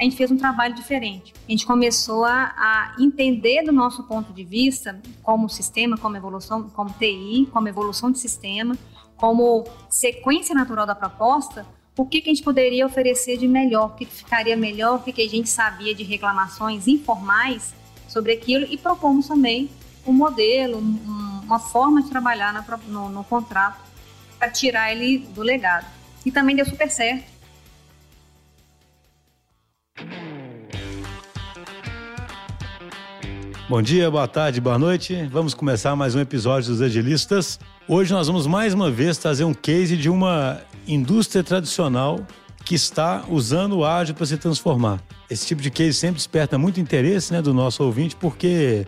a gente fez um trabalho diferente. A gente começou a, a entender do nosso ponto de vista, como sistema, como evolução, como TI, como evolução de sistema, como sequência natural da proposta, o que, que a gente poderia oferecer de melhor, o que, ficaria melhor, o que, que a gente sabia de reclamações informais sobre aquilo e propomos também um modelo, um, uma forma de trabalhar no, no contrato para tirar ele do legado. E também deu super certo. Bom dia, boa tarde, boa noite. Vamos começar mais um episódio dos Agilistas. Hoje nós vamos mais uma vez trazer um case de uma indústria tradicional que está usando o ágil para se transformar. Esse tipo de case sempre desperta muito interesse né, do nosso ouvinte, porque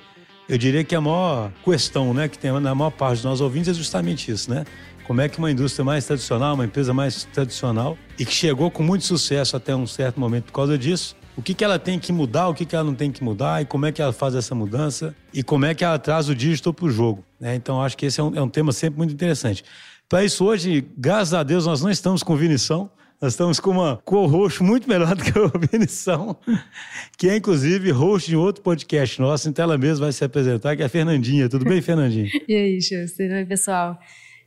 eu diria que a maior questão né, que tem na maior parte dos nossos ouvintes é justamente isso, né? Como é que uma indústria mais tradicional, uma empresa mais tradicional e que chegou com muito sucesso até um certo momento por causa disso, o que, que ela tem que mudar, o que, que ela não tem que mudar e como é que ela faz essa mudança e como é que ela traz o digital para o jogo. Né? Então, acho que esse é um, é um tema sempre muito interessante. Para isso, hoje, graças a Deus, nós não estamos com Vinição. Nós estamos com uma co-host muito melhor do que a Vinição, que é inclusive host de outro podcast nosso, então ela mesma vai se apresentar, que é a Fernandinha. Tudo bem, Fernandinha? e aí, Schuster? Oi, pessoal.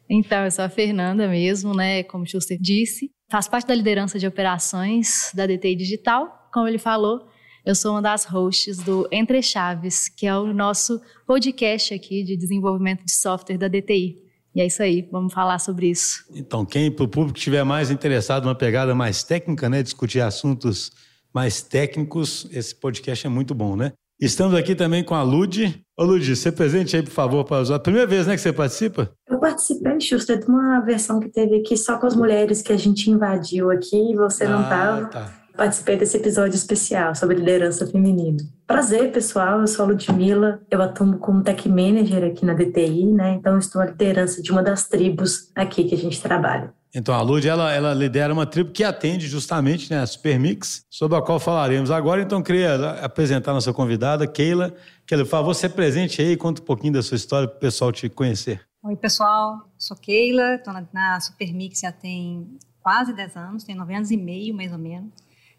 Então, eu sou a Fernanda mesmo, né? Como o Schuster disse. Faço parte da liderança de operações da DTI Digital como ele falou, eu sou uma das hosts do Entre Chaves, que é o nosso podcast aqui de desenvolvimento de software da DTI. E é isso aí, vamos falar sobre isso. Então, quem para o público estiver mais interessado numa pegada mais técnica, né, discutir assuntos mais técnicos, esse podcast é muito bom, né? Estamos aqui também com a Lud. Ô Lud, você presente aí, por favor, para usar. Primeira vez, né, que você participa? Eu participei, Xuxa, de uma versão que teve aqui só com as mulheres que a gente invadiu aqui e você ah, não estava. Tá participei desse episódio especial sobre liderança feminina. Prazer, pessoal, eu sou a Ludmilla, eu atuo como tech manager aqui na DTI, né? Então estou à liderança de uma das tribos aqui que a gente trabalha. Então a Lud, ela, ela lidera uma tribo que atende justamente né, a Supermix, sobre a qual falaremos agora. Então queria apresentar nossa convidada, Keila. Keila, por favor, se presente aí, conta um pouquinho da sua história para o pessoal te conhecer. Oi, pessoal, sou Keila, estou na, na Supermix já tem quase 10 anos, tem 9 anos e meio, mais ou menos.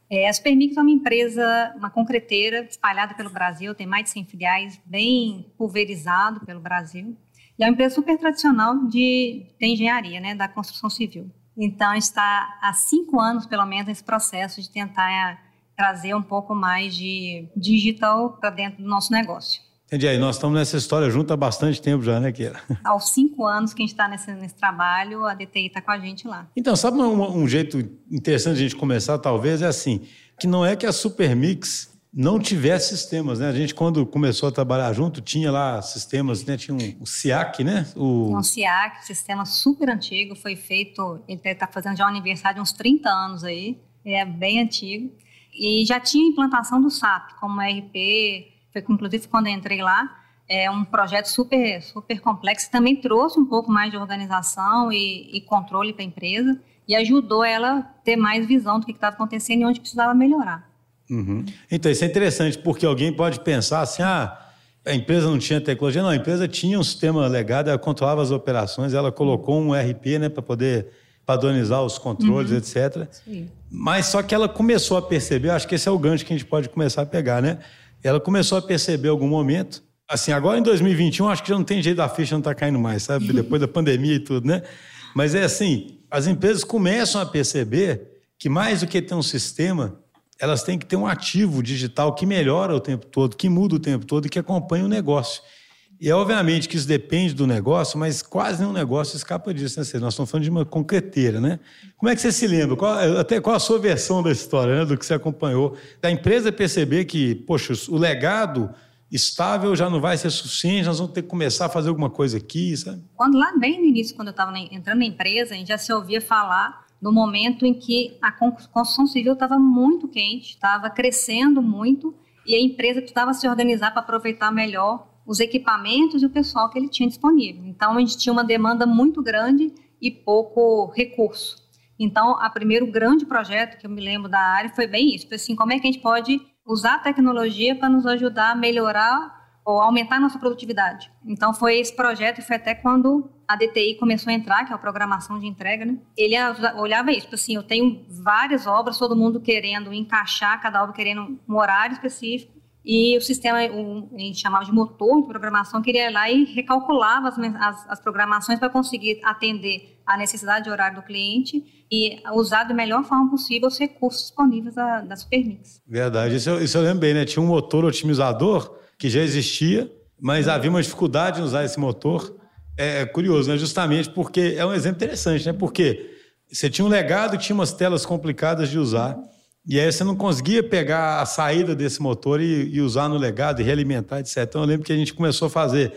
É, a Supermix é uma empresa, uma concreteira espalhada pelo Brasil, tem mais de 100 filiais, bem pulverizado pelo Brasil. E é uma empresa super tradicional de, de engenharia, né, da construção civil. Então, está há cinco anos, pelo menos, nesse processo de tentar trazer um pouco mais de digital para dentro do nosso negócio. Entendi. Aí nós estamos nessa história junto há bastante tempo já, né, Kira? Aos cinco anos que a gente está nesse, nesse, trabalho, a DTI está com a gente lá. Então, sabe um, um, jeito interessante de a gente começar, talvez, é assim, que não é que a Supermix não tivesse sistemas, né? A gente, quando começou a trabalhar junto, tinha lá sistemas, né? Tinha um, o SIAC, né? O... Um SIAC, sistema super antigo, foi feito, ele está fazendo já um aniversário de uns 30 anos aí, é bem antigo. E já tinha implantação do SAP, como RP, foi inclusive quando eu entrei lá, é um projeto super, super complexo, também trouxe um pouco mais de organização e, e controle para a empresa e ajudou ela a ter mais visão do que estava acontecendo e onde precisava melhorar. Uhum. Então, isso é interessante, porque alguém pode pensar assim, ah, a empresa não tinha tecnologia. Não, a empresa tinha um sistema legado, ela controlava as operações, ela colocou um RP né, para poder padronizar os controles, uhum. etc. Sim. Mas só que ela começou a perceber, acho que esse é o gancho que a gente pode começar a pegar, né? ela começou a perceber algum momento, assim, agora em 2021, acho que já não tem jeito da ficha não estar tá caindo mais, sabe? Depois da pandemia e tudo, né? Mas é assim, as empresas começam a perceber que mais do que ter um sistema, elas têm que ter um ativo digital que melhora o tempo todo, que muda o tempo todo e que acompanha o negócio. E é obviamente que isso depende do negócio, mas quase nenhum negócio escapa disso, né? Nós estamos falando de uma concreteira, né? Como é que você se lembra? Qual, até qual a sua versão da história, né? do que você acompanhou? Da empresa perceber que, poxa, o legado estável já não vai ser suficiente, nós vamos ter que começar a fazer alguma coisa aqui, sabe? Quando lá bem no início, quando eu estava entrando na empresa, a gente já se ouvia falar do momento em que a construção civil estava muito quente, estava crescendo muito e a empresa precisava se organizar para aproveitar melhor os equipamentos e o pessoal que ele tinha disponível. Então, a gente tinha uma demanda muito grande e pouco recurso. Então, o primeiro grande projeto que eu me lembro da área foi bem isso. Foi assim, como é que a gente pode usar a tecnologia para nos ajudar a melhorar ou aumentar a nossa produtividade. Então foi esse projeto e foi até quando a DTI começou a entrar, que é a programação de entrega, né? Ele olhava isso, tipo assim, eu tenho várias obras, todo mundo querendo encaixar, cada obra querendo um horário específico, e o sistema, o, a gente chamava de motor de programação, queria ir lá e recalculava as, as, as programações para conseguir atender a necessidade de horário do cliente e usar da melhor forma possível os recursos disponíveis da, da Supermix. Verdade, isso eu, isso eu lembro bem, né? Tinha um motor otimizador que já existia, mas havia uma dificuldade em usar esse motor. É, é curioso, né? Justamente porque é um exemplo interessante, né? Porque você tinha um legado, tinha umas telas complicadas de usar, e aí você não conseguia pegar a saída desse motor e, e usar no legado e realimentar, etc. Então eu lembro que a gente começou a fazer.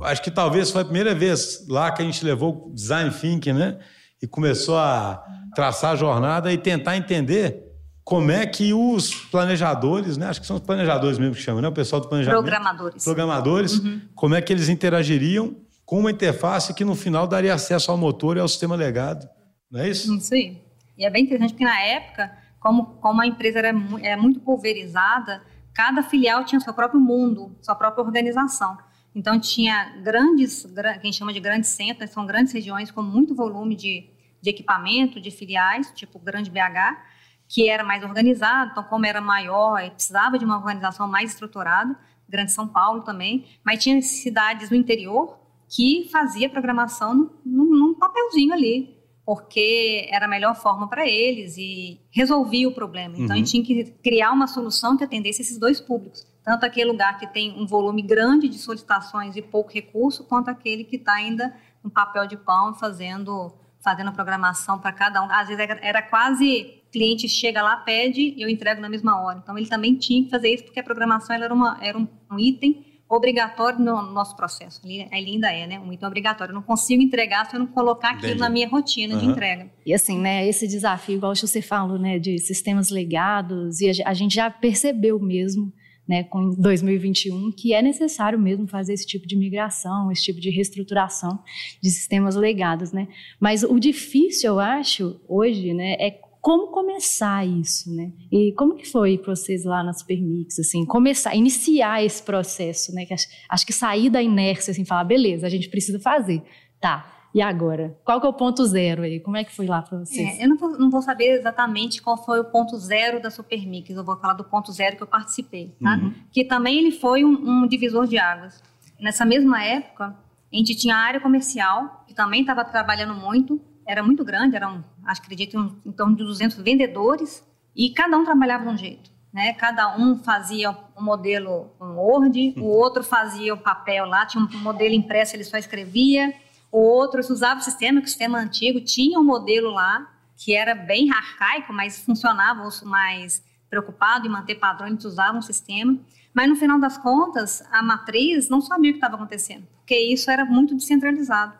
Acho que talvez foi a primeira vez lá que a gente levou o design thinking, né? E começou a traçar a jornada e tentar entender como é que os planejadores, né? Acho que são os planejadores mesmo que chamam, né? O pessoal do planejamento. Programadores. Programadores, uhum. como é que eles interagiriam com uma interface que no final daria acesso ao motor e ao sistema legado. Não é isso? Isso aí. E é bem interessante porque na época, como, como a empresa era, muito pulverizada, cada filial tinha seu próprio mundo, sua própria organização. Então tinha grandes, que a gente chama de grandes centros, são grandes regiões com muito volume de, de equipamento, de filiais, tipo Grande BH, que era mais organizado, então como era maior, precisava de uma organização mais estruturada, Grande São Paulo também, mas tinha cidades do interior que fazia programação num, num papelzinho ali, porque era a melhor forma para eles e resolvia o problema. Então, uhum. a gente tinha que criar uma solução que atendesse esses dois públicos, tanto aquele lugar que tem um volume grande de solicitações e pouco recurso, quanto aquele que está ainda no papel de pão fazendo fazendo a programação para cada um. Às vezes era, era quase cliente chega lá, pede e eu entrego na mesma hora. Então ele também tinha que fazer isso porque a programação era, uma, era um, um item obrigatório no nosso processo. Ele, ainda é, né? Um item obrigatório. Eu não consigo entregar se eu não colocar aquilo Entendi. na minha rotina uhum. de entrega. E assim, né? Esse desafio, igual você falou, né? De sistemas legados e a, a gente já percebeu mesmo né, com 2021, que é necessário mesmo fazer esse tipo de migração, esse tipo de reestruturação de sistemas legados, né? Mas o difícil, eu acho, hoje, né, é como começar isso, né? E como que foi para vocês lá na Supermix, assim, começar, iniciar esse processo, né? Que acho, acho que sair da inércia, assim, falar, beleza, a gente precisa fazer, tá? E agora? Qual que é o ponto zero aí? Como é que foi lá para vocês? É, eu não vou, não vou, saber exatamente qual foi o ponto zero da Supermix. Eu vou falar do ponto zero que eu participei, tá? Uhum. Que também ele foi um, um divisor de águas. Nessa mesma época, a gente tinha a área comercial, que também estava trabalhando muito, era muito grande, eram, acho, acredito, um, em torno de 200 vendedores, e cada um trabalhava de um jeito. Né? Cada um fazia um modelo um Word, o outro fazia o papel lá, tinha um modelo impresso, ele só escrevia, o outro usava o sistema, que o sistema antigo tinha um modelo lá, que era bem arcaico, mas funcionava, o mais preocupado em manter padrões, usavam o sistema. Mas no final das contas, a matriz não sabia o que estava acontecendo, porque isso era muito descentralizado.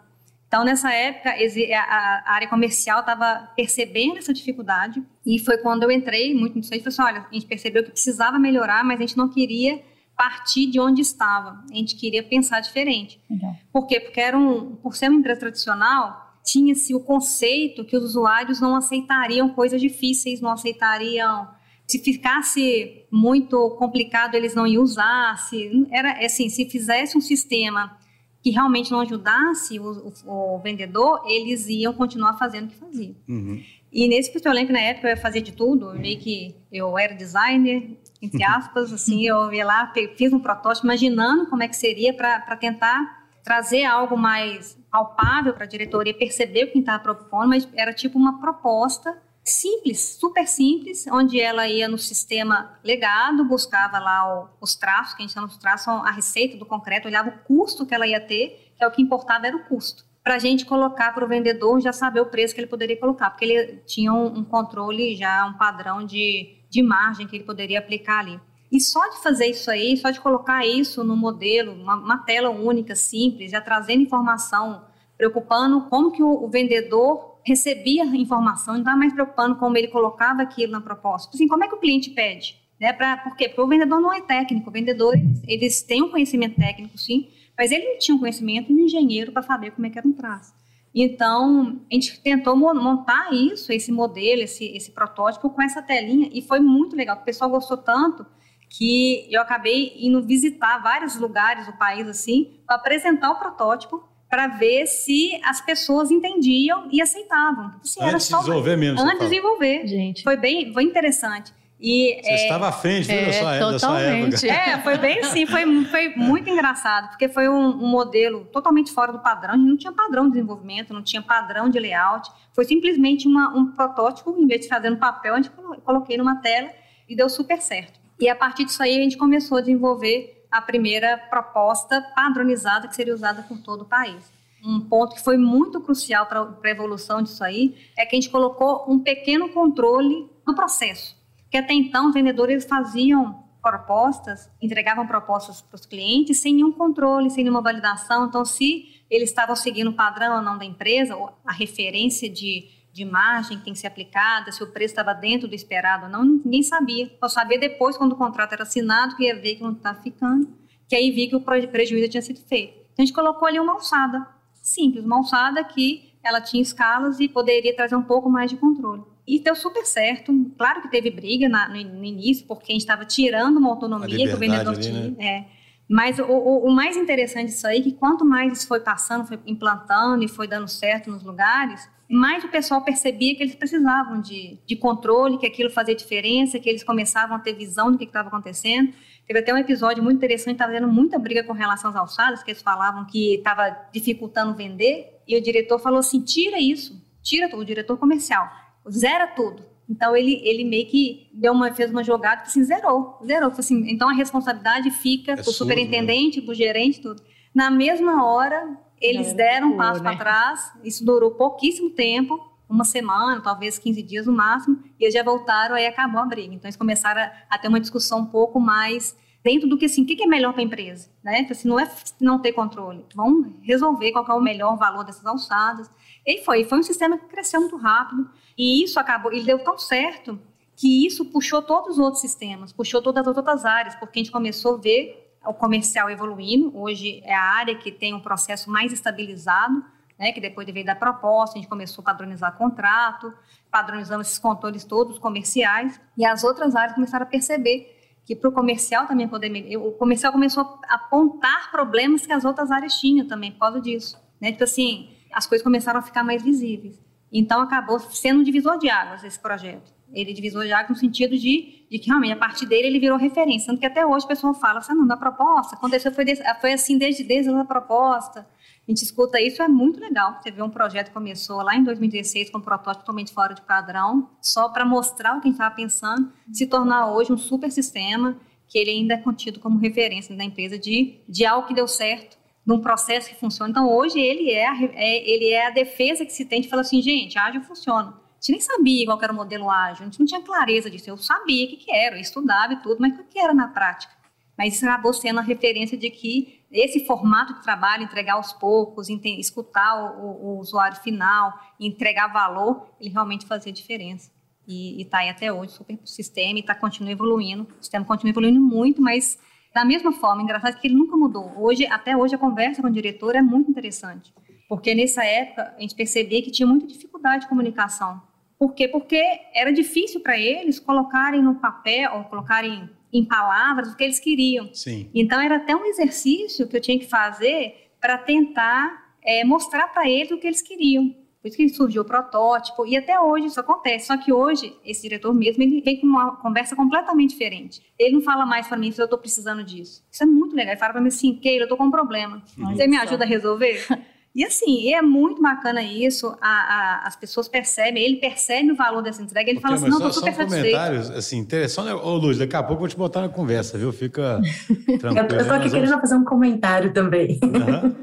Então, nessa época, a área comercial estava percebendo essa dificuldade e foi quando eu entrei muito aí e falei assim, olha, a gente percebeu que precisava melhorar, mas a gente não queria partir de onde estava, a gente queria pensar diferente. Uhum. Por quê? Porque era um, por ser uma empresa tradicional, tinha-se o conceito que os usuários não aceitariam coisas difíceis, não aceitariam se ficasse muito complicado eles não iam usar, se, era assim, se fizesse um sistema que realmente não ajudasse o, o, o vendedor, eles iam continuar fazendo o que faziam. Uhum. E nesse Pistolento, na época, eu ia fazer de tudo. Eu meio que eu era designer, entre aspas, assim, eu ia lá, fiz um protótipo, imaginando como é que seria para tentar trazer algo mais palpável para a diretoria perceber o que estava propondo, mas era tipo uma proposta simples, super simples, onde ela ia no sistema legado, buscava lá o, os traços, que a gente chama de traços, a receita do concreto, olhava o custo que ela ia ter, que é o que importava era o custo. Para a gente colocar para o vendedor já saber o preço que ele poderia colocar, porque ele tinha um, um controle já, um padrão de, de margem que ele poderia aplicar ali. E só de fazer isso aí, só de colocar isso no modelo, uma, uma tela única, simples, já trazendo informação, preocupando como que o, o vendedor recebia informação, não estava mais preocupando como ele colocava aquilo na proposta. Tipo assim, como é que o cliente pede? Né? Pra, por quê? Porque o vendedor não é técnico. O vendedor, eles, eles têm um conhecimento técnico, sim, mas ele não tinha um conhecimento de engenheiro para saber como é que era um traço. Então, a gente tentou montar isso, esse modelo, esse, esse protótipo com essa telinha, e foi muito legal. O pessoal gostou tanto que eu acabei indo visitar vários lugares do país assim, para apresentar o protótipo para ver se as pessoas entendiam e aceitavam. Assim, antes de desenvolver mesmo. Antes de desenvolver. Gente. Foi bem foi interessante. E, Você é, estava à frente, viu, é, da, sua, da sua época. É, foi bem assim, foi, foi muito engraçado, porque foi um, um, modelo totalmente fora do padrão, a gente não tinha padrão de desenvolvimento, não tinha padrão de layout, foi simplesmente uma, um protótipo, em vez de fazer no papel, a gente coloquei numa tela e deu super certo. E a partir disso aí a gente começou a desenvolver a primeira proposta padronizada que seria usada por todo o país. Um ponto que foi muito crucial para a evolução disso aí é que a gente colocou um pequeno controle no processo. Que até então os vendedores faziam propostas, entregavam propostas para os clientes sem nenhum controle, sem nenhuma validação. Então, se eles estavam seguindo o padrão ou não da empresa, ou a referência de de margem que tem que ser aplicada, se o preço estava dentro do esperado ou não, ninguém sabia. Só sabia depois, quando o contrato era assinado, que ia ver que não estava ficando, que aí vi que o prejuízo tinha sido feito. Então, a gente colocou ali uma alçada, simples, uma alçada que ela tinha escalas e poderia trazer um pouco mais de controle. E deu super certo. Claro que teve briga na, no, no, início, porque a gente estava tirando uma autonomia que o vendedor ali, tinha. Né? É. Mas o, o, o, mais interessante disso aí é que quanto mais isso foi passando, foi implantando e foi dando certo nos lugares, mais o pessoal percebia que eles precisavam de, de controle, que aquilo fazia diferença, que eles começavam a ter visão do que estava acontecendo. Teve até um episódio muito interessante, estava tendo muita briga com relação às alçadas, que eles falavam que estava dificultando vender, e o diretor falou assim, tira isso, tira o diretor comercial, zera tudo. Então ele, ele meio que deu uma, fez uma jogada que assim, zerou, zerou. Assim, então a responsabilidade fica é para o superintendente, né? para o gerente, tudo. Na mesma hora, eles deram um passo né? para trás, isso durou pouquíssimo tempo, uma semana, talvez 15 dias no máximo, e eles já voltaram, aí acabou a briga. Então eles começaram a, a ter uma discussão um pouco mais dentro do que assim, o que é melhor para a empresa, né? Então, assim, não é não ter controle, vamos resolver qual é o melhor valor dessas alçadas. E foi, foi um sistema que cresceu muito rápido, e isso acabou, ele deu tão certo que isso puxou todos os outros sistemas, puxou todas as outras áreas, porque a gente começou a ver o comercial evoluindo. Hoje é a área que tem um processo mais estabilizado, né, que depois de veio da proposta, a gente começou a padronizar contrato, padronizamos esses controles todos comerciais, e as outras áreas começaram a perceber que para o comercial também poder o comercial começou a apontar problemas que as outras áreas tinham também por causa disso, né? Tipo assim, as coisas começaram a ficar mais visíveis. Então acabou sendo um divisor de águas esse projeto. Ele divisor de águas no sentido de, de que realmente a partir dele ele virou referência. Tanto que até hoje o pessoal fala assim, não, da proposta, aconteceu, foi, foi assim desde, desde a proposta. A gente escuta isso, é muito legal. Você vê um projeto que começou lá em 2016 com um protótipo totalmente fora de padrão, só para mostrar o que a gente estava pensando, se tornar hoje um super sistema que ele ainda é contido como referência da empresa de, de algo que deu certo, de um processo que funciona. Então, hoje, ele é, a, é, ele é a defesa que se tem de falar assim, gente, ágil funciona gente nem sabia qual era o modelo ágil, a gente não tinha clareza disso. Eu sabia o que, que era, eu estudava e tudo, mas o que era na prática? Mas isso acabou sendo a referência de que esse formato de trabalho, entregar aos poucos, escutar o, o usuário final, entregar valor, ele realmente fazia diferença. E está aí até hoje, super sistema, e está continua evoluindo. O sistema continua evoluindo muito, mas da mesma forma, engraçado que ele nunca mudou. Hoje, até hoje, a conversa com o diretor é muito interessante, porque nessa época a gente percebia que tinha muita dificuldade de comunicação por quê? Porque era difícil para eles colocarem no papel, ou colocarem em palavras o que eles queriam. Sim. Então era até um exercício que eu tinha que fazer para tentar é, mostrar para eles o que eles queriam. Por isso que surgiu o protótipo, e até hoje isso acontece. Só que hoje, esse diretor mesmo, ele vem com uma conversa completamente diferente. Ele não fala mais para mim se eu estou precisando disso. Isso é muito legal. Ele fala para mim assim, Keila, eu estou com um problema. Você me ajuda a resolver? E assim, é muito bacana isso, a, a, as pessoas percebem, ele percebe o valor dessa entrega, ele fala assim, não, estou super satisfeito. comentários, assim, interessante. Ô, Luz, daqui a pouco eu vou te botar na conversa, viu? Fica tranquilo. eu estou aqui querendo fazer um comentário também. Uhum.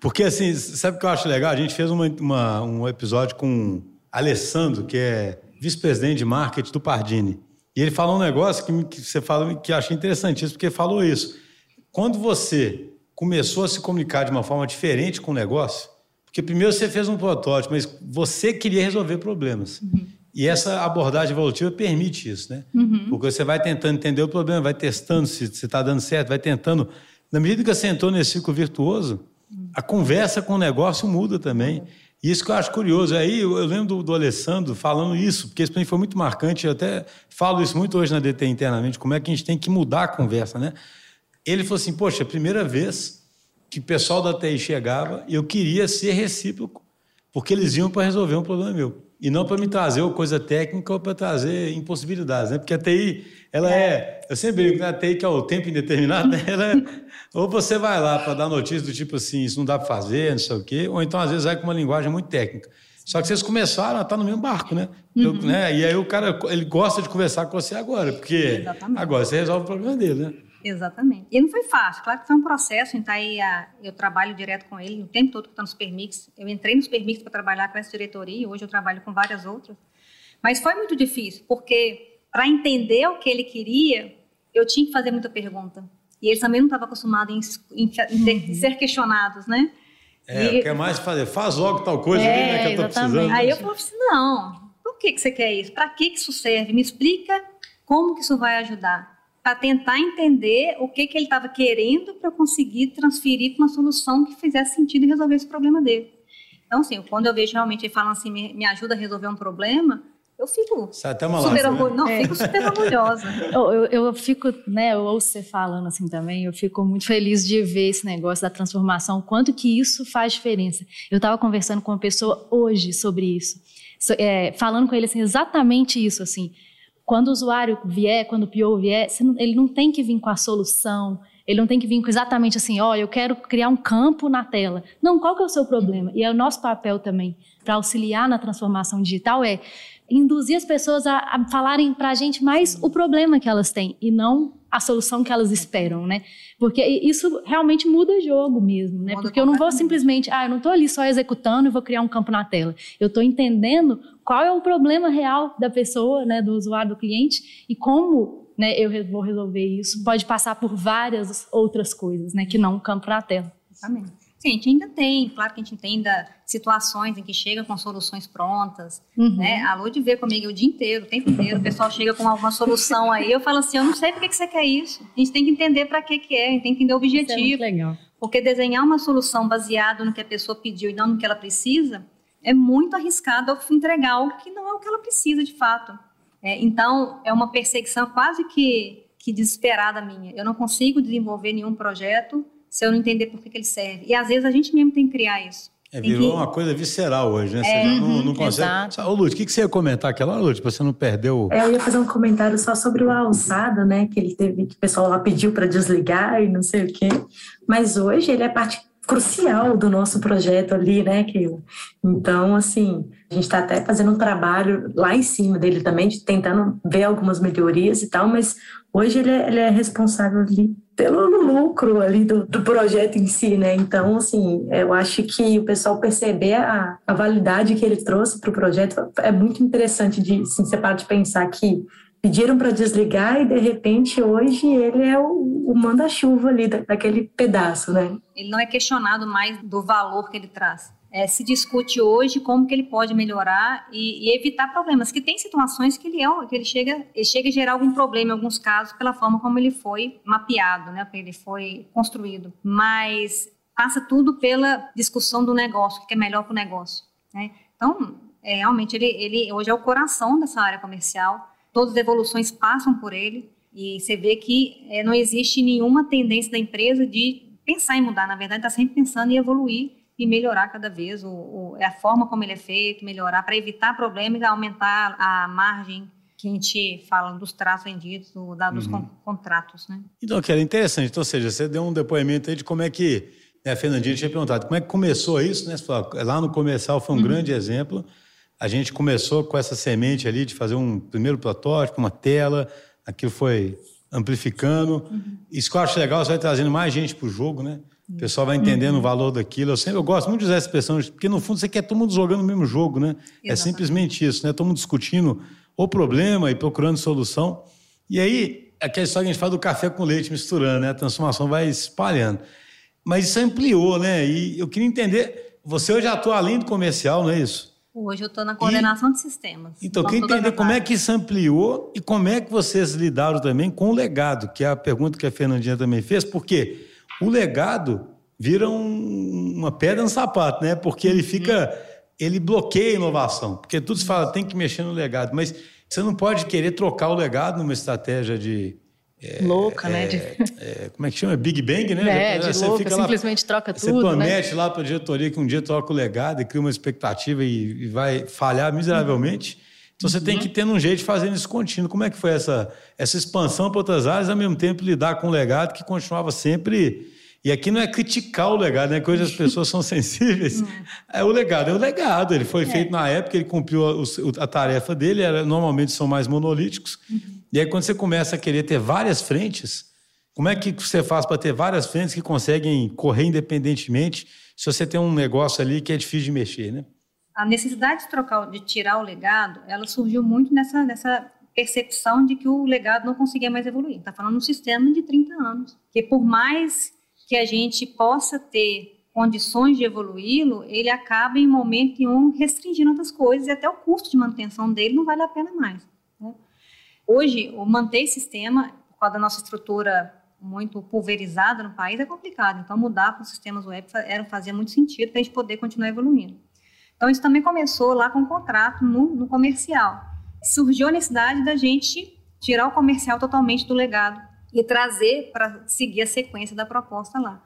Porque, assim, sabe o que eu acho legal? A gente fez uma, uma, um episódio com Alessandro, que é vice-presidente de marketing do Pardini. E ele falou um negócio que, que você falou que eu achei interessantíssimo, porque ele falou isso. Quando você começou a se comunicar de uma forma diferente com o negócio, porque primeiro você fez um protótipo, mas você queria resolver problemas. Uhum. E essa abordagem evolutiva permite isso, né? Uhum. Porque você vai tentando entender o problema, vai testando se está dando certo, vai tentando. Na medida que você entrou nesse ciclo virtuoso, a conversa com o negócio muda também. Isso que eu acho curioso. Aí eu, eu lembro do, do, Alessandro falando isso, porque isso para mim foi muito marcante. Eu até falo isso muito hoje na DT internamente, como é que a gente tem que mudar a conversa, né? Ele falou assim: Poxa, primeira vez que o pessoal da TI chegava eu queria ser recíproco, porque eles iam para resolver um problema meu. E não para me trazer coisa técnica ou para trazer impossibilidades, né? Porque a TI, ela é. Eu sempre brinco, né? a TI que é o tempo indeterminado, né? Ela é, ou você vai lá para dar notícia do tipo assim, isso não dá para fazer, não sei o quê, ou então às vezes vai com uma linguagem muito técnica. Só que vocês começaram a estar no mesmo barco, né? Uhum. Eu, né? E aí o cara, ele gosta de conversar com você agora, porque Exatamente. agora você resolve o problema dele, né? Exatamente. E não foi fácil, claro que foi um processo, então aí a, eu trabalho direto com ele o tempo todo que está nos permix. Eu entrei nos permix para trabalhar com essa diretoria, hoje eu trabalho com várias outras. Mas foi muito difícil, porque para entender o que ele queria, eu tinha que fazer muita pergunta. E eles também não estavam acostumados em, em, em, uhum. ser questionados, né? É, e, quer mais fazer? Faz logo tal coisa é, ali, né, que eu tô precisando. Aí eu falei assim, não, por que, que você quer isso? Para que, que isso serve? Me explica como que isso vai ajudar para tentar entender o que, que ele estava querendo para conseguir transferir para uma solução que fizesse sentido e resolver esse problema dele. Então, assim, quando eu vejo realmente ele falando assim, me, me ajuda a resolver um problema, eu fico até uma super orgulhosa. Né? Não, é. fico super orgulhosa. eu, eu, eu, fico, né, eu ouço você falando assim também, eu fico muito feliz de ver esse negócio da transformação, quanto que isso faz diferença. Eu estava conversando com uma pessoa hoje sobre isso, é, falando com ele assim, exatamente isso, assim, quando o usuário vier, quando o PO vier, ele não tem que vir com a solução, ele não tem que vir com exatamente assim, olha, eu quero criar um campo na tela. Não, qual que é o seu problema? E é o nosso papel também para auxiliar na transformação digital é induzir as pessoas a, a falarem para a gente mais o problema que elas têm e não a solução que elas esperam, né? Porque isso realmente muda o jogo mesmo, né? Porque eu não vou simplesmente, ah, eu não estou ali só executando e vou criar um campo na tela. Eu estou entendendo qual é o problema real da pessoa, né, do usuário, do cliente e como, né, eu vou resolver isso. Pode passar por várias outras coisas, né, que não um campo na tela. Exatamente. Sim, a gente ainda tem, claro que a gente entenda situações em que chega com soluções prontas, uhum. né? A Lud vê comigo o dia inteiro, o tempo inteiro, o pessoal chega com alguma solução aí, eu falo assim, eu não sei por que, você quer isso. A gente tem que entender para que que é, a gente tem que entender o objetivo. Isso é legal. Porque desenhar uma solução baseada no que a pessoa pediu e não no que ela precisa, é muito arriscado ao entregar algo que não é o que ela precisa de fato. É, então, é uma perseguição quase que, que desesperada minha. Eu não consigo desenvolver nenhum projeto se eu não entender por que, que ele serve. E às vezes a gente mesmo tem que criar isso. É, virou que... uma coisa visceral hoje, né? Você é, não, não consegue. Exato. Ô, Lúcio, o que, que você ia comentar aquela, Lúcio, para você não perdeu. É, eu ia fazer um comentário só sobre o alçada, né? Que ele teve, que o pessoal lá pediu para desligar e não sei o quê. Mas hoje ele é parte crucial do nosso projeto ali, né, Keila? Então, assim, a gente está até fazendo um trabalho lá em cima dele também, de tentando ver algumas melhorias e tal, mas hoje ele é, ele é responsável ali pelo lucro ali do, do, projeto em si, né? Então, assim, eu acho que o pessoal perceber a, a validade que ele trouxe para o projeto é muito interessante de assim, você para de pensar que pediram para desligar e de repente hoje ele é o, o manda-chuva ali daquele pedaço, né? Ele não é questionado mais do valor que ele traz é, se discute hoje como que ele pode melhorar e, e, evitar problemas. Que tem situações que ele, é, que ele chega, ele chega a gerar algum problema em alguns casos pela forma como ele foi mapeado, né? Ele foi construído. Mas passa tudo pela discussão do negócio, o que é melhor para o negócio. Né? Então, é, realmente ele, ele hoje é o coração dessa área comercial. Todas as evoluções passam por ele e você vê que é, não existe nenhuma tendência da empresa de pensar em mudar. Na verdade, está sempre pensando em evoluir e melhorar cada vez o, o, a forma como ele é feito, melhorar para evitar problemas e aumentar a margem que a gente fala dos tratos vendidos, do, da, dos uhum. contratos, né? Então, que era interessante. Então, ou seja, você deu um depoimento aí de como é que, né, a Fernandinha tinha perguntado, como é que começou isso, né? Falou, lá no comercial foi um uhum. grande exemplo. A gente começou com essa semente ali de fazer um primeiro protótipo, uma tela, aquilo foi amplificando. Uhum. Isso que eu acho legal, você vai trazendo mais gente para o jogo, né? O pessoal vai entendendo uhum. o valor daquilo. Eu, sempre, eu gosto muito de usar essa expressão, porque no fundo você quer todo mundo jogando o mesmo jogo, né? Exatamente. É simplesmente isso, né? Todo mundo discutindo o problema e procurando solução. E aí, aquela história que a gente fala do café com leite misturando, né? A transformação vai espalhando. Mas isso ampliou, né? E eu queria entender, você hoje atua além do comercial, não é isso? Hoje eu estou na coordenação e, de sistemas. Então, queria entender como é que isso ampliou e como é que vocês lidaram também com o legado, que é a pergunta que a Fernandinha também fez, porque o legado vira um, uma pedra no sapato, né? Porque ele fica. ele bloqueia a inovação, porque tudo se fala tem que mexer no legado, mas você não pode querer trocar o legado numa estratégia de é, louca, né? De... É, como é que chama? Big Bang, né? É, de você louca, simplesmente lá, troca tudo. Você promete né? lá para a diretoria que um dia troca o legado e cria uma expectativa e, e vai falhar miseravelmente. Uhum. Então você uhum. tem que ter um jeito de fazer isso contínuo. Como é que foi essa, essa expansão para outras áreas, ao mesmo tempo lidar com o legado que continuava sempre. E aqui não é criticar o legado, né? Coisas as pessoas são sensíveis. Uhum. É o legado, é o legado. Ele foi é. feito na época, ele cumpriu a, a tarefa dele, era, normalmente são mais monolíticos. Uhum. E aí, quando você começa a querer ter várias frentes, como é que você faz para ter várias frentes que conseguem correr independentemente se você tem um negócio ali que é difícil de mexer, né? A necessidade de trocar, de tirar o legado, ela surgiu muito nessa, nessa percepção de que o legado não conseguia mais evoluir. Está falando de um sistema de 30 anos, que por mais que a gente possa ter condições de evoluí-lo, ele acaba em momento um restringindo outras coisas e até o custo de manutenção dele não vale a pena mais. Hoje, manter sistema, por causa da nossa estrutura muito pulverizada no país, é complicado. Então, mudar para os sistemas web era, fazia muito sentido para a gente poder continuar evoluindo. Então, isso também começou lá com o contrato no, no comercial. Surgiu a necessidade da gente tirar o comercial totalmente do legado e trazer para seguir a sequência da proposta lá.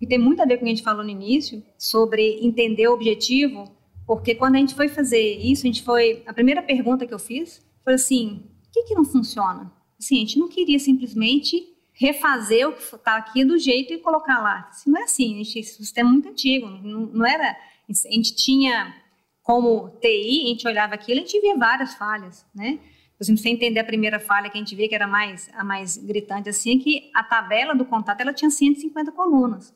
E tem muito a ver com o que a gente falou no início, sobre entender o objetivo, porque quando a gente foi fazer isso, a gente foi. A primeira pergunta que eu fiz foi assim: que, que não funciona? Assim, a gente não queria simplesmente refazer o que está aqui do jeito e colocar lá. Assim, não é assim, a gente, esse sistema é muito antigo, não, não era... A gente tinha como TI, a gente olhava aquilo e a gente via várias falhas, né? Por exemplo, você entender a primeira falha que a gente vê que era mais, a mais gritante assim, é que a tabela do contato ela tinha 150 colunas.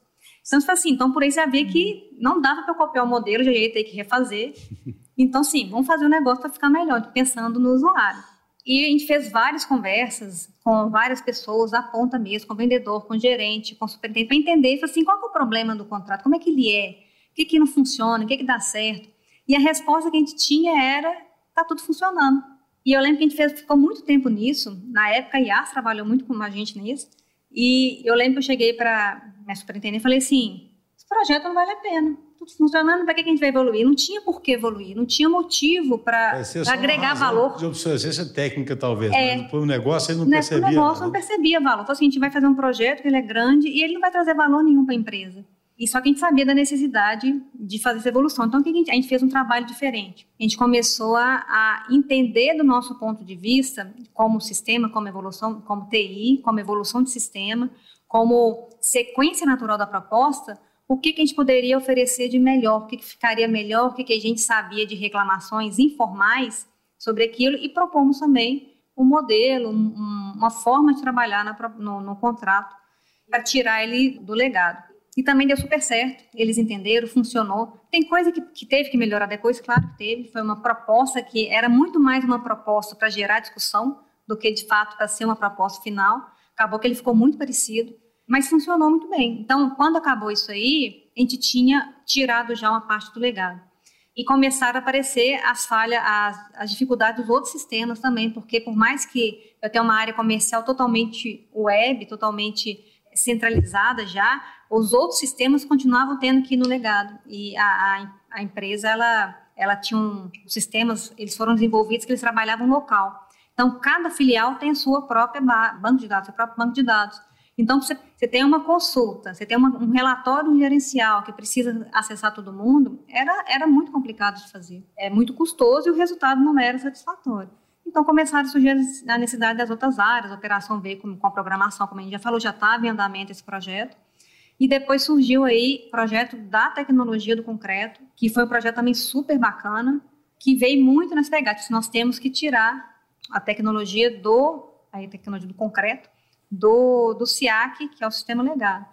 Então, você assim, então por aí você vê que não dava para copiar o modelo, já ia ter que refazer. Então, sim, vamos fazer o um negócio para ficar melhor, pensando no usuário. E a gente fez várias conversas com várias pessoas, da ponta mesmo, com vendedor, com gerente, com superintendente, para entender assim, qual é o problema do contrato, como é que ele é, o que, que não funciona, o que, que dá certo. E a resposta que a gente tinha era, está tudo funcionando. E eu lembro que a gente fez, ficou muito tempo nisso, na época a IAS trabalhou muito com a gente nisso, e eu lembro que eu cheguei para minha superintendente e falei assim, esse projeto não vale a pena tudo funcionando, para que a gente vai evoluir? Não tinha por que evoluir, não tinha motivo para agregar valor. De obsolescência técnica, talvez, é, mas para o negócio ele não, não percebia. O negócio não percebia valor. Então, assim, a gente vai fazer um projeto que ele é grande e ele não vai trazer valor nenhum para a empresa. E só que a gente sabia da necessidade de fazer essa evolução. Então, a gente, a gente fez um trabalho diferente. A gente começou a, a, entender do nosso ponto de vista, como sistema, como evolução, como TI, como evolução de sistema, como sequência natural da proposta, o que, que a gente poderia oferecer de melhor, o que, que ficaria melhor, o que, que a gente sabia de reclamações informais sobre aquilo e propomos também um modelo, um, uma forma de trabalhar na, no, no contrato para tirar ele do legado. E também deu super certo, eles entenderam, funcionou. Tem coisa que, que teve que melhorar depois, claro que teve. Foi uma proposta que era muito mais uma proposta para gerar discussão do que de fato para ser uma proposta final. Acabou que ele ficou muito parecido mas funcionou muito bem. Então, quando acabou isso aí, a gente tinha tirado já uma parte do legado. E começaram a aparecer as falhas, as, as dificuldades dos outros sistemas também, porque por mais que eu tenha uma área comercial totalmente web, totalmente centralizada já, os outros sistemas continuavam tendo que ir no legado. E a, a, a empresa, ela, ela tinha um, sistemas, eles foram desenvolvidos que eles trabalhavam local. Então, cada filial tem a sua própria banco de dados, seu próprio banco de dados. Então, você, você tem uma consulta, você tem uma, um relatório gerencial que precisa acessar todo mundo, era, era muito complicado de fazer. É muito custoso e o resultado não era satisfatório. Então, começaram a surgir a necessidade das outras áreas, a operação V com, com a programação, como a gente já falou, já estava em andamento esse projeto. E depois surgiu aí o projeto da tecnologia do concreto, que foi um projeto também super bacana, que veio muito nas pegadas. Nós temos que tirar a tecnologia do, a tecnologia do concreto do, do SIAC, que é o sistema legado.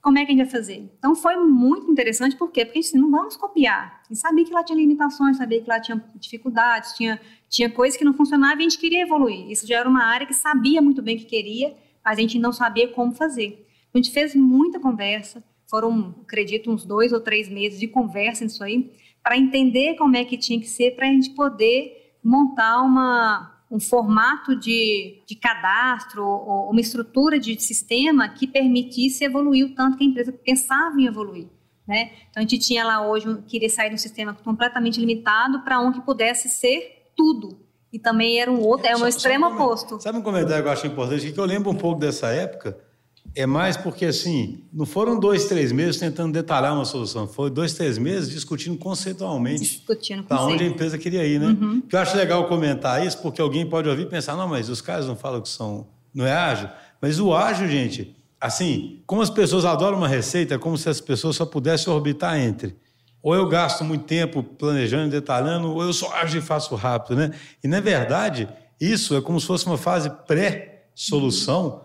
Como é que a gente vai fazer? Então foi muito interessante, por quê? Porque a gente não vamos copiar. Gente sabia que lá tinha limitações, sabia que lá tinha dificuldades, tinha, tinha coisas que não funcionavam e a gente queria evoluir. Isso já era uma área que sabia muito bem que queria, mas a gente não sabia como fazer. A gente fez muita conversa, foram, acredito, uns dois ou três meses de conversa nisso aí, para entender como é que tinha que ser, para a gente poder montar uma, um formato de, de cadastro ou uma estrutura de sistema que permitisse evoluir o tanto que a empresa pensava em evoluir. Né? Então a gente tinha lá hoje, queria sair de um sistema completamente limitado para um que pudesse ser tudo. E também era um outro, é um só, extremo só um oposto. Sabe um comentário que eu acho importante? Que eu lembro um pouco dessa época, é mais porque, assim, não foram dois, três meses tentando detalhar uma solução, foi dois, três meses discutindo conceitualmente discutindo para onde a empresa queria ir, né? Uhum. Que eu acho legal comentar isso, porque alguém pode ouvir e pensar, não, mas os caras não falam que são, não é ágil. Mas o ágil, gente, assim, como as pessoas adoram uma receita, é como se as pessoas só pudessem orbitar entre. Ou eu gasto muito tempo planejando, detalhando, ou eu só ágil e faço rápido, né? E, na verdade, isso é como se fosse uma fase pré-solução,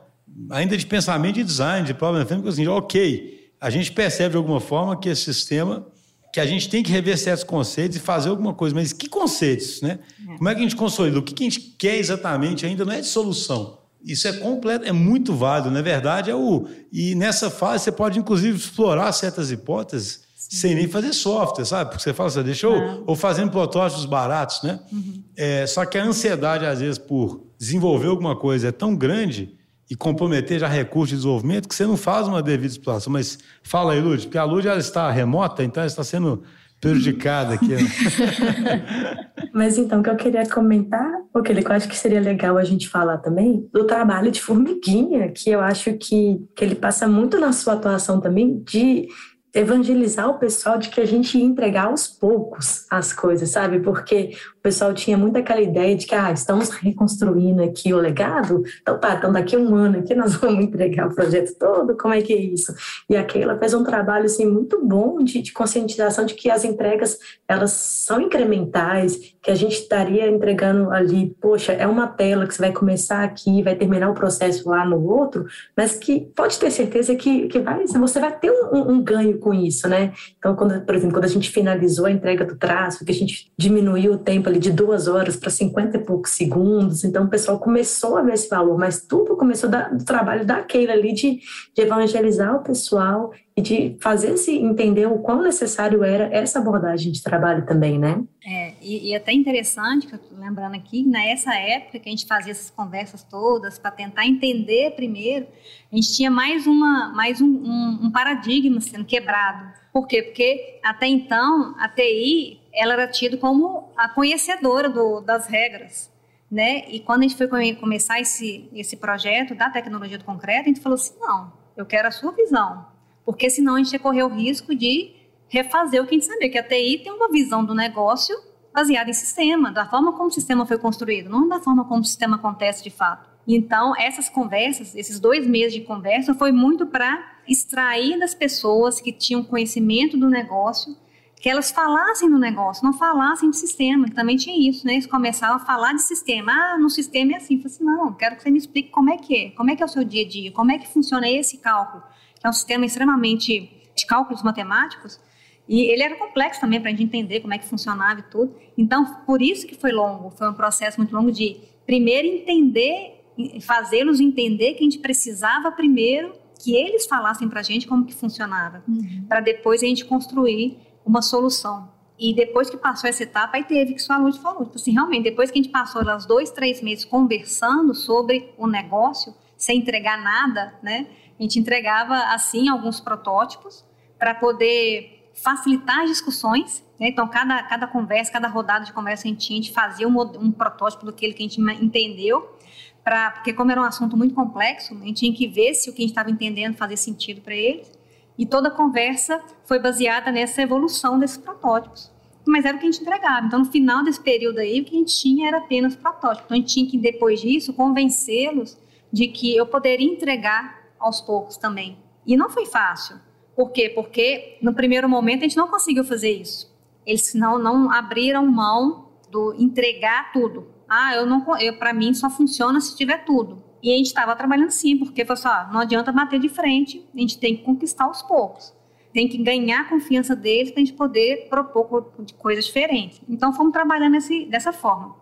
ainda de pensamento e design, de problema porque assim, ok, a gente percebe de alguma forma que esse sistema, que a gente tem que rever certos conceitos e fazer alguma coisa, mas que conceitos, né? É. Como é que a gente consolida? O que a gente quer exatamente ainda não é de solução. Isso é completo, é muito válido, na verdade é o e nessa fase você pode inclusive explorar certas hipóteses sem nem fazer software, sabe? Porque você fala assim, deixa eu é. ou fazendo protótipos baratos, né? Uhum. É, só que a ansiedade às vezes por desenvolver alguma coisa é tão grande e comprometer já recursos de desenvolvimento que você não faz uma devida exploração. Mas fala aí, Lud, porque a Lud está remota, então ela está sendo prejudicada aqui. Né? Mas então, o que eu queria comentar, porque eu acho que seria legal a gente falar também, do trabalho de formiguinha, que eu acho que, que ele passa muito na sua atuação também, de evangelizar o pessoal de que a gente ia entregar aos poucos as coisas, sabe? Porque o pessoal tinha muito aquela ideia de que, ah, estamos reconstruindo aqui o legado, então tá, então daqui a um ano aqui nós vamos entregar o projeto todo, como é que é isso? E a Keila fez um trabalho, assim, muito bom de, de conscientização de que as entregas, elas são incrementais, que a gente estaria entregando ali, poxa, é uma tela que você vai começar aqui, vai terminar o processo lá no outro, mas que pode ter certeza que, que vai, você vai ter um, um ganho com isso, né? Então, quando, por exemplo, quando a gente finalizou a entrega do traço, que a gente diminuiu o tempo ali de duas horas para 50 e poucos segundos, então o pessoal começou a ver esse valor, mas tudo começou da, do trabalho daquele ali de, de evangelizar o pessoal e de fazer-se entender o quão necessário era essa abordagem de trabalho também, né? É, e, e até interessante, lembrando aqui, nessa época que a gente fazia essas conversas todas para tentar entender primeiro, a gente tinha mais, uma, mais um, um, um paradigma sendo quebrado. Por quê? Porque até então a TI ela era tida como a conhecedora do, das regras. Né? E quando a gente foi começar esse, esse projeto da tecnologia do concreto, a gente falou assim: não, eu quero a sua visão, porque senão a gente ia correr o risco de refazer o que a gente sabia, que a TI tem uma visão do negócio baseada em sistema, da forma como o sistema foi construído, não da forma como o sistema acontece de fato. Então, essas conversas, esses dois meses de conversa, foi muito para extrair das pessoas que tinham conhecimento do negócio, que elas falassem do negócio, não falassem de sistema, que também tinha isso, né? Eles começavam a falar de sistema. Ah, no sistema é assim. Eu falei assim, não, quero que você me explique como é que é, como é que é o seu dia a dia, como é que funciona esse cálculo que é um sistema extremamente de cálculos matemáticos, e ele era complexo também para a gente entender como é que funcionava e tudo. Então, por isso que foi longo, foi um processo muito longo de primeiro entender, fazê-los entender que a gente precisava primeiro que eles falassem para a gente como que funcionava, uhum. para depois a gente construir uma solução. E depois que passou essa etapa, aí teve que sua luz falou, tipo assim, realmente, depois que a gente passou os dois, três meses conversando sobre o negócio, sem entregar nada, né? A gente entregava, assim, alguns protótipos para poder facilitar as discussões. Né? Então, cada, cada conversa, cada rodada de conversa a gente, tinha, a gente fazia um, um protótipo do que a gente entendeu, pra, porque como era um assunto muito complexo, a gente tinha que ver se o que a gente estava entendendo fazia sentido para eles. E toda a conversa foi baseada nessa evolução desses protótipos. Mas era o que a gente entregava. Então, no final desse período aí, o que a gente tinha era apenas protótipo. Então, a gente tinha que, depois disso, convencê-los de que eu poderia entregar aos poucos também. E não foi fácil. Por quê? Porque no primeiro momento a gente não conseguiu fazer isso. Eles não, não abriram mão do entregar tudo. Ah, eu não, para mim só funciona se tiver tudo. E a gente estava trabalhando sim, porque foi só, não adianta bater de frente, a gente tem que conquistar aos poucos. Tem que ganhar a confiança deles para a gente poder propor coisas diferentes. Então fomos trabalhando esse, dessa forma.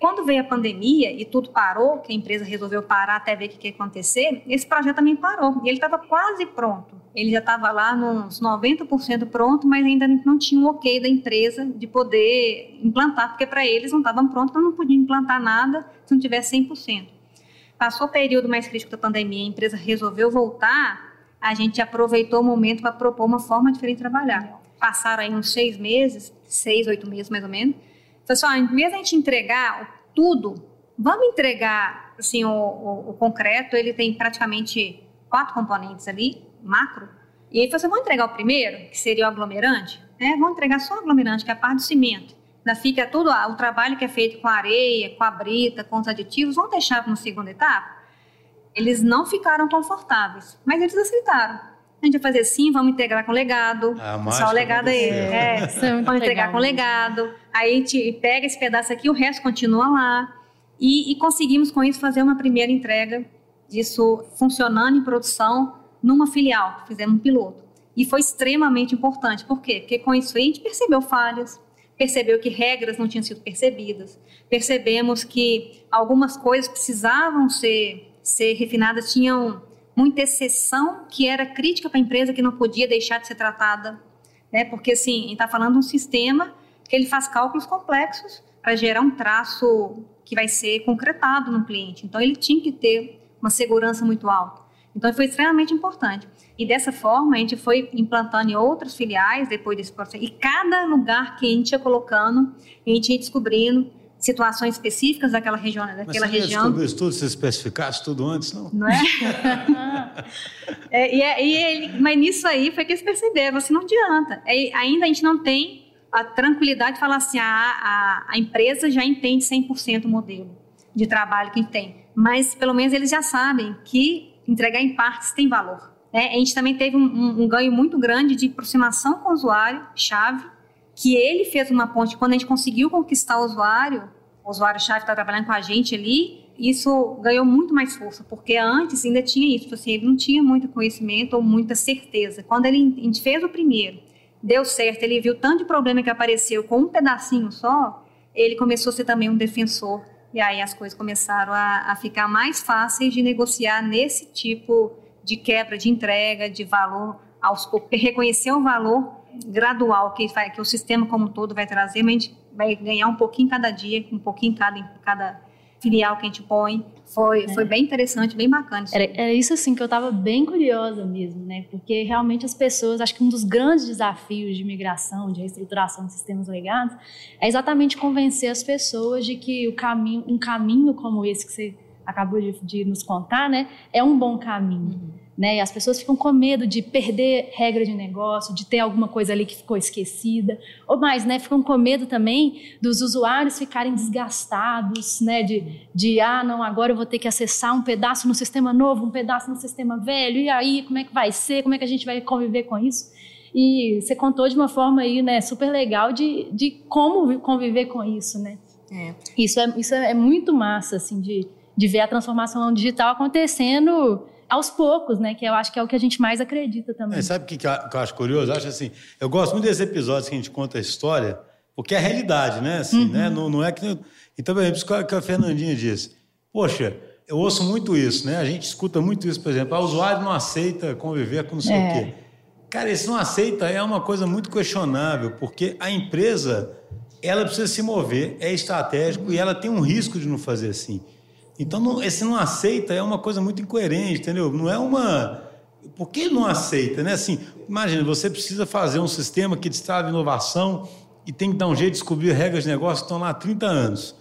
Quando veio a pandemia e tudo parou, que a empresa resolveu parar até ver o que ia acontecer, esse projeto também parou. E ele estava quase pronto. Ele já estava lá nos 90% pronto, mas ainda não tinha o um ok da empresa de poder implantar, porque para eles não estavam prontos, então não podiam implantar nada se não tivesse 100%. Passou o período mais crítico da pandemia, a empresa resolveu voltar, a gente aproveitou o momento para propor uma forma diferente de trabalhar. Passaram aí uns seis meses, seis, oito meses mais ou menos. Pessoal, em vez a gente entregar tudo, vamos entregar assim, o, o, o concreto, ele tem praticamente quatro componentes ali, macro. E aí você vai entregar o primeiro, que seria o aglomerante, né? Vamos entregar só o aglomerante, que é a parte do cimento. Ainda fica todo o trabalho que é feito com areia, com a brita, com os aditivos, vamos deixar para uma segunda etapa? Eles não ficaram confortáveis, mas eles aceitaram. A gente vai fazer assim, vamos integrar com legado. Ah, Só o legado aí. É, é, vamos integrar com legado. Aí a gente pega esse pedaço aqui, o resto continua lá. E, e conseguimos com isso fazer uma primeira entrega disso funcionando em produção numa filial. Fizemos um piloto. E foi extremamente importante. Por quê? Porque com isso a gente percebeu falhas, percebeu que regras não tinham sido percebidas, percebemos que algumas coisas precisavam ser ser refinadas tinham muita exceção que era crítica para a empresa que não podia deixar de ser tratada, né? Porque assim, está falando de um sistema que ele faz cálculos complexos para gerar um traço que vai ser concretado no cliente. Então ele tinha que ter uma segurança muito alta. Então foi extremamente importante. E dessa forma a gente foi implantando em outras filiais depois desse processo. E cada lugar que a gente ia colocando, a gente ia descobrindo situações específicas daquela região, daquela Mas você região. Descobriu isso tudo, se especificasse tudo antes, não? Não é? é, e, é, e ele, mas nisso aí foi que eles perceberam, assim, não adianta. É, ainda a gente não tem a tranquilidade de falar assim, a, a, a empresa já entende 100% o modelo de trabalho que tem. Mas pelo menos eles já sabem que entregar em partes tem valor. Né? A gente também teve um, um, um ganho muito grande de aproximação com o usuário, chave, que ele fez uma ponte quando a gente conseguiu conquistar o usuário, o usuário-chave está trabalhando com a gente ali, isso ganhou muito mais força, porque antes ainda tinha isso, tipo assim, ele não tinha muito conhecimento ou muita certeza. Quando ele, a gente fez o primeiro, deu certo, ele viu tanto de problema que apareceu com um pedacinho só, ele começou a ser também um defensor. E aí as coisas começaram a, a ficar mais fáceis de negociar nesse tipo de quebra de entrega, de valor, aos reconhecer o valor gradual que, vai, que o sistema como um todo vai trazer, mas a gente vai ganhar um pouquinho cada dia, um pouquinho cada, cada filial que a gente põe. Foi, é. foi bem interessante, bem bacana. Isso. Era, era isso assim que eu estava bem curiosa mesmo, né? Porque realmente as pessoas, acho que um dos grandes desafios de migração, de reestruturação de sistemas legados, é exatamente convencer as pessoas de que o caminho, um caminho como esse que você acabou de, de nos contar, né, é um bom caminho. Uhum né? E as pessoas ficam com medo de perder regra de negócio, de ter alguma coisa ali que ficou esquecida, ou mais, né? Ficam com medo também dos usuários ficarem desgastados, né? De, de ah, não, agora eu vou ter que acessar um pedaço no sistema novo, um pedaço no sistema velho, e aí como é que vai ser? Como é que a gente vai conviver com isso? E você contou de uma forma aí, né, super legal de, de como conviver com isso, né? É. Isso, é, isso é muito massa, assim, de, de ver a transformação digital acontecendo aos poucos, né? Que eu acho que é o que a gente mais acredita também. É, sabe o que, que, eu acho curioso? Eu acho assim, eu gosto muito desses episódios que a gente conta a história, porque é a realidade, né? Assim, uhum. né? Não, não é que. Então, por exemplo, isso que a Fernandinha disse. Poxa, eu ouço muito isso, né? A gente escuta muito isso, por exemplo, ah, o usuário não aceita conviver com não sei é. o quê. Cara, esse não aceita é uma coisa muito questionável, porque a empresa ela precisa se mover, é estratégico e ela tem um risco de não fazer assim. Então, não, esse não aceita é uma coisa muito incoerente, entendeu? Não é uma. Por que não aceita, né? Assim, imagina, você precisa fazer um sistema que destrava inovação e tem que dar um jeito de descobrir regras de negócio que estão lá há 30 anos.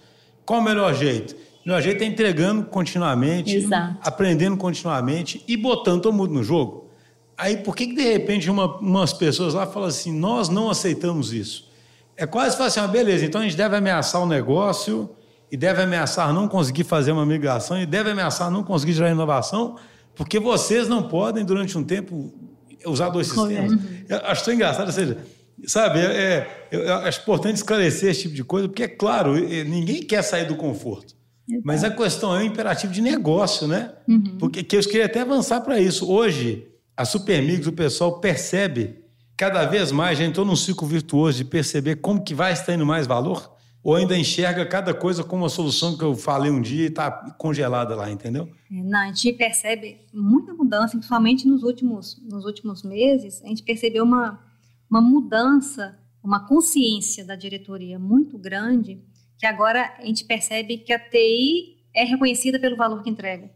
Qual o melhor jeito? O melhor jeito é entregando continuamente, Exato. aprendendo continuamente e botando todo mundo no jogo. Aí, por que, que de repente uma, umas pessoas lá falam assim: nós não aceitamos isso? É quase falar assim: ah, beleza, então a gente deve ameaçar o negócio e deve ameaçar não conseguir fazer uma migração e deve ameaçar não conseguir gerar inovação, porque vocês não podem, durante um tempo, usar dois sistemas. Eu acho tão engraçado, ou seja, sabe, é, é, acho importante esclarecer esse tipo de coisa, porque, é claro, ninguém quer sair do conforto. Mas a questão é um imperativo de negócio, né? Uhum. Porque que eu queria até avançar para isso. Hoje, a Supermix, o pessoal percebe cada vez mais, já entrou num ciclo virtuoso de perceber como que vai estar indo mais valor ou ainda enxerga cada coisa como uma solução que eu falei um dia e está congelada lá, entendeu? É, não, a gente percebe muita mudança, principalmente nos últimos, nos últimos meses, a gente percebeu uma, uma mudança, uma consciência da diretoria muito grande, que agora a gente percebe que a TI é reconhecida pelo valor que entrega.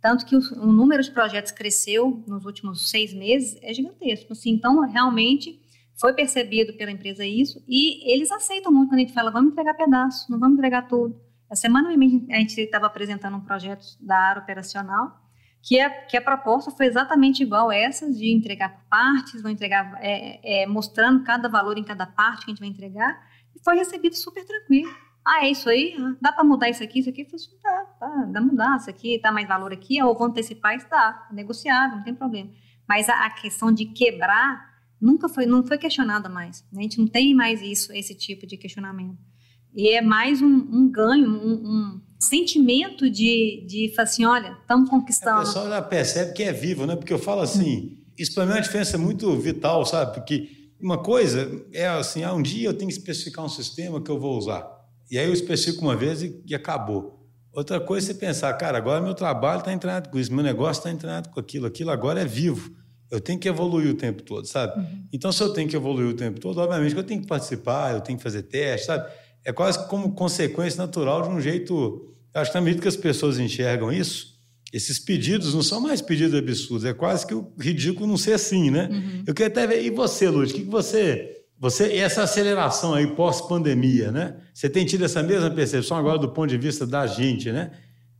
Tanto que o, o número de projetos cresceu nos últimos seis meses, é gigantesco. Assim, então, realmente, foi percebido pela empresa isso e eles aceitam muito quando a gente fala, vamos entregar pedaço, não vamos entregar tudo. A semana a gente estava apresentando um projeto da área operacional que a, que a proposta foi exatamente igual a essa, de entregar por partes, vão entregar é, é, mostrando cada valor em cada parte que a gente vai entregar, e foi recebido super tranquilo. Ah, é isso aí? Ah, dá para mudar isso aqui? Isso aqui? Eu falei assim, dá, dá, dá mudar isso aqui, dá mais valor aqui, ou vou antecipar isso, dá, é negociável, não tem problema. Mas a, a, questão de quebrar nunca foi, não foi questionada mais. Né? A gente não tem mais isso, esse tipo de questionamento. E é mais um, um ganho, um, um sentimento de, de assim, olha, estamos conquistando. O pessoal já percebe que é vivo, né? Porque eu falo assim, isso para mim é uma diferença muito vital, sabe? Porque uma coisa é assim, ah, um dia eu tenho que especificar um sistema que eu vou usar. E aí eu especifico uma vez e, e acabou. Outra coisa é você pensar, cara, agora meu trabalho está entrando com isso, meu negócio está entrando com aquilo, aquilo agora é vivo. Eu tenho que evoluir o tempo todo, sabe? Uhum. Então, se eu tenho que evoluir o tempo todo, obviamente que eu tenho que participar, eu tenho que fazer teste, sabe? É quase como consequência natural de um jeito Acho que na medida que as pessoas enxergam isso, esses pedidos não são mais pedidos absurdos, é quase que o ridículo não ser assim, né? Uhum. Eu queria até ver, e você, Lúcio, o que, que você. Você, e essa aceleração aí pós-pandemia, né? Você tem tido essa mesma percepção agora do ponto de vista da gente, né?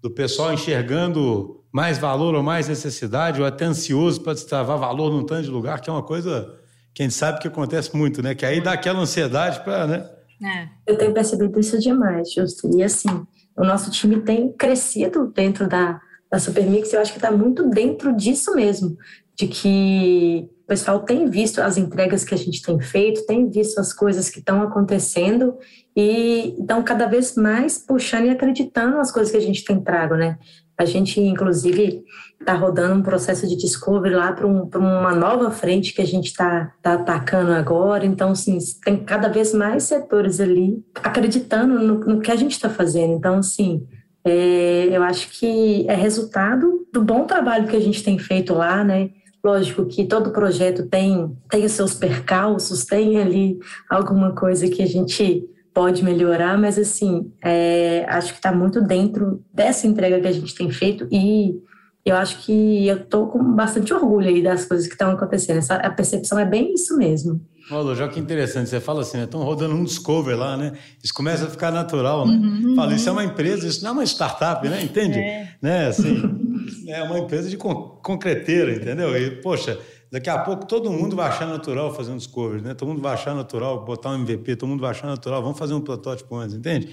Do pessoal enxergando mais valor ou mais necessidade, ou até ansioso para destravar valor num tanto de lugar, que é uma coisa que a gente sabe que acontece muito, né? Que aí dá aquela ansiedade para, né? É. Eu tenho percebido isso demais, Justo. E assim, o nosso time tem crescido dentro da, da Supermix, eu acho que está muito dentro disso mesmo, de que o pessoal tem visto as entregas que a gente tem feito, tem visto as coisas que estão acontecendo e estão cada vez mais puxando e acreditando nas coisas que a gente tem trago, né? A gente, inclusive, está rodando um processo de discovery lá para um, uma nova frente que a gente está tá atacando agora. Então, assim, tem cada vez mais setores ali acreditando no, no que a gente está fazendo. Então, assim, é, eu acho que é resultado do bom trabalho que a gente tem feito lá, né? Lógico que todo projeto tem, tem os seus percalços, tem ali alguma coisa que a gente pode melhorar, mas assim, é, acho que está muito dentro dessa entrega que a gente tem feito e eu acho que eu estou com bastante orgulho aí das coisas que estão acontecendo. Essa, a percepção é bem isso mesmo. Olha, já que interessante, você fala assim, estão né? rodando um discover lá, né? Isso começa a ficar natural, né? Uhum, fala, isso é uma empresa, isso não é uma startup, né? Entende? É. Né? Assim, é uma empresa de concreteira, entendeu? E, poxa, Daqui a pouco todo mundo vai achar natural fazer um discovery, né? Todo mundo vai achar natural botar um MVP, todo mundo vai achar natural, vamos fazer um protótipo antes, entende?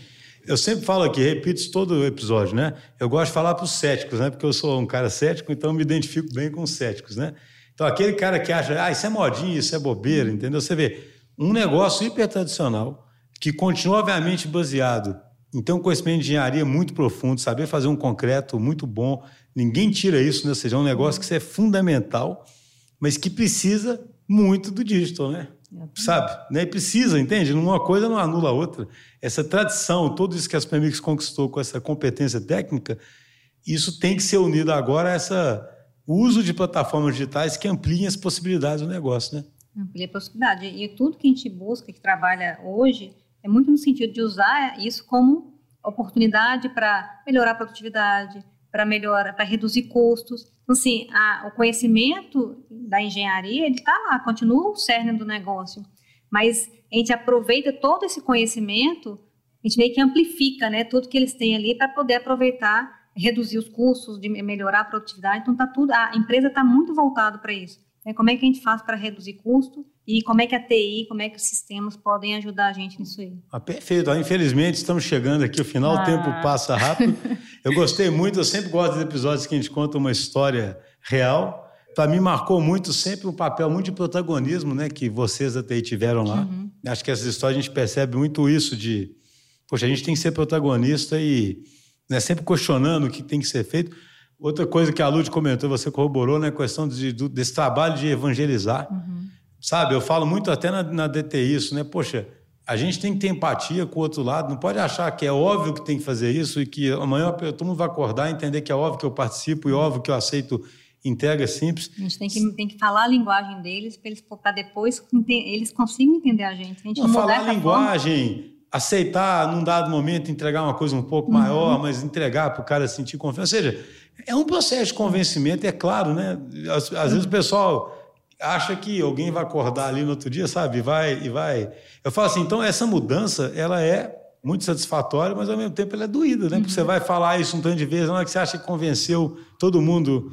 Eu sempre falo aqui, repito isso todo episódio, né? Eu gosto de falar para os céticos, né? Porque eu sou um cara cético, então me identifico bem com os céticos, né? Então aquele cara que acha, ah, isso é modinha, isso é bobeira, entendeu? Você vê, um negócio hiper tradicional que continua obviamente baseado em ter um conhecimento de engenharia muito profundo, saber fazer um concreto muito bom, ninguém tira isso, né? Ou seja, é um negócio que é fundamental mas que precisa muito do digital, né? Sabe? Né? Precisa, entende? Uma coisa não anula a outra. Essa tradição, tudo isso que as Premix conquistou com essa competência técnica, isso tem que ser unido agora a essa uso de plataformas digitais que ampliem as possibilidades do negócio, né? Amplia a possibilidade. E tudo que a gente busca, que trabalha hoje, é muito no sentido de usar isso como oportunidade para melhorar a produtividade, para melhorar, para reduzir custos. Então, assim, a, o conhecimento da engenharia, ele está lá, continua o cerne do negócio, mas a gente aproveita todo esse conhecimento, a gente meio que amplifica, né, tudo que eles têm ali para poder aproveitar, reduzir os custos, de melhorar a produtividade. Então, tá tudo, a empresa está muito voltada para isso. Né? Como é que a gente faz para reduzir custo e como é que a TI, como é que os sistemas podem ajudar a gente nisso aí. Ah, perfeito. Ah, infelizmente, estamos chegando aqui, o final, ah. o tempo passa rápido. Eu gostei muito, eu sempre gosto dos episódios que a gente conta uma história real. Para mim, marcou muito sempre um papel muito de protagonismo né, que vocês da TI tiveram lá. Uhum. Acho que essas histórias a gente percebe muito isso de, poxa, a gente tem que ser protagonista e né, sempre questionando o que tem que ser feito. Outra coisa que a Lud comentou, você corroborou, né? A questão de, desse trabalho de evangelizar. Uhum. Sabe, eu falo muito até na, na DT isso, né? Poxa, a gente tem que ter empatia com o outro lado, não pode achar que é óbvio que tem que fazer isso e que amanhã todo mundo vai acordar e entender que é óbvio que eu participo e óbvio que eu aceito entrega simples. A gente tem que, tem que falar a linguagem deles para depois eles consigam entender a gente. A gente não, falar a linguagem, aceitar num dado momento entregar uma coisa um pouco uhum. maior, mas entregar para o cara sentir confiança. Ou seja, é um processo de convencimento, é claro, né? Às, às vezes o pessoal acha que alguém vai acordar ali no outro dia, sabe? E vai e vai. Eu falo assim, então essa mudança, ela é muito satisfatória, mas ao mesmo tempo ela é doída, né? Uhum. Porque você vai falar isso um tanto de vezes, não é que você acha que convenceu todo mundo,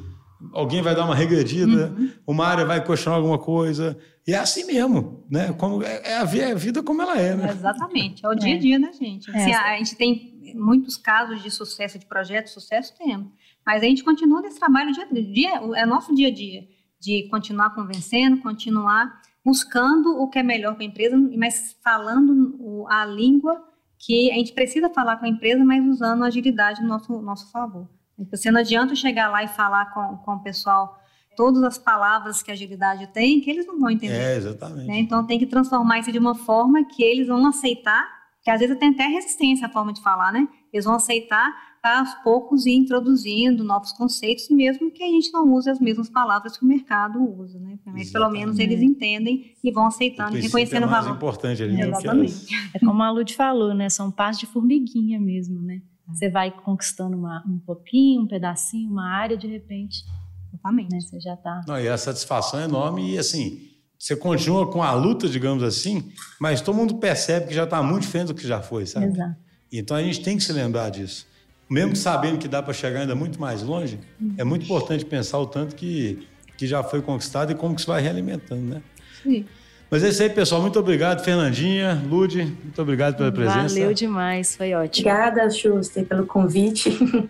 alguém vai dar uma regredida, uhum. uma área vai questionar alguma coisa. E é assim mesmo, né? Como, é, é, a, é a vida como ela é, né? exatamente, é o dia a dia, né, gente? Assim, é. a gente tem muitos casos de sucesso, de projetos, sucesso temos. Mas a gente continua nesse trabalho dia a dia, é nosso dia a dia, de continuar convencendo, continuar buscando o que é melhor para a empresa, mas falando a língua que a gente precisa falar com a empresa, mas usando a agilidade no nosso, nosso favor. Você não adianta chegar lá e falar com, com o pessoal todas as palavras que a agilidade tem, que eles não vão entender. É, exatamente. Né? Então tem que transformar isso de uma forma que eles vão aceitar, que às vezes tem até resistência a forma de falar, né? Eles vão aceitar para aos poucos ir introduzindo novos conceitos, mesmo que a gente não use as mesmas palavras que o mercado usa, né? Mas pelo menos eles entendem e vão aceitando, reconhecendo é o valor. importante ali. É, exatamente. É como a Lud falou, né? São passos de formiguinha mesmo, né? Você vai conquistando uma, um pouquinho, um pedacinho, uma área, de repente Exatamente. Né? Você já está. Não, e a satisfação é enorme e assim, você continua com a luta, digamos assim, mas todo mundo percebe que já está muito diferente do que já foi, sabe? Exato. Então a gente tem que se lembrar disso. Mesmo sabendo que dá para chegar ainda muito mais longe, é muito importante pensar o tanto que, que já foi conquistado e como que isso vai realimentando, né? Sim. Mas é isso aí, pessoal. Muito obrigado, Fernandinha, Lude. Muito obrigado pela presença. Valeu demais, foi ótimo. Obrigada, Schuster, pelo convite.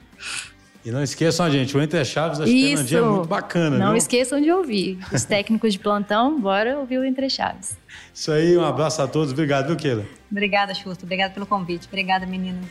E não esqueçam, gente, o Entre Chaves da Fernandinha é muito bacana. Não viu? esqueçam de ouvir. Os técnicos de plantão, bora ouvir o Entre Chaves. Isso aí, um abraço a todos. Obrigado, viu, Keila? Obrigada, Xusto. Obrigada pelo convite. Obrigada, meninas.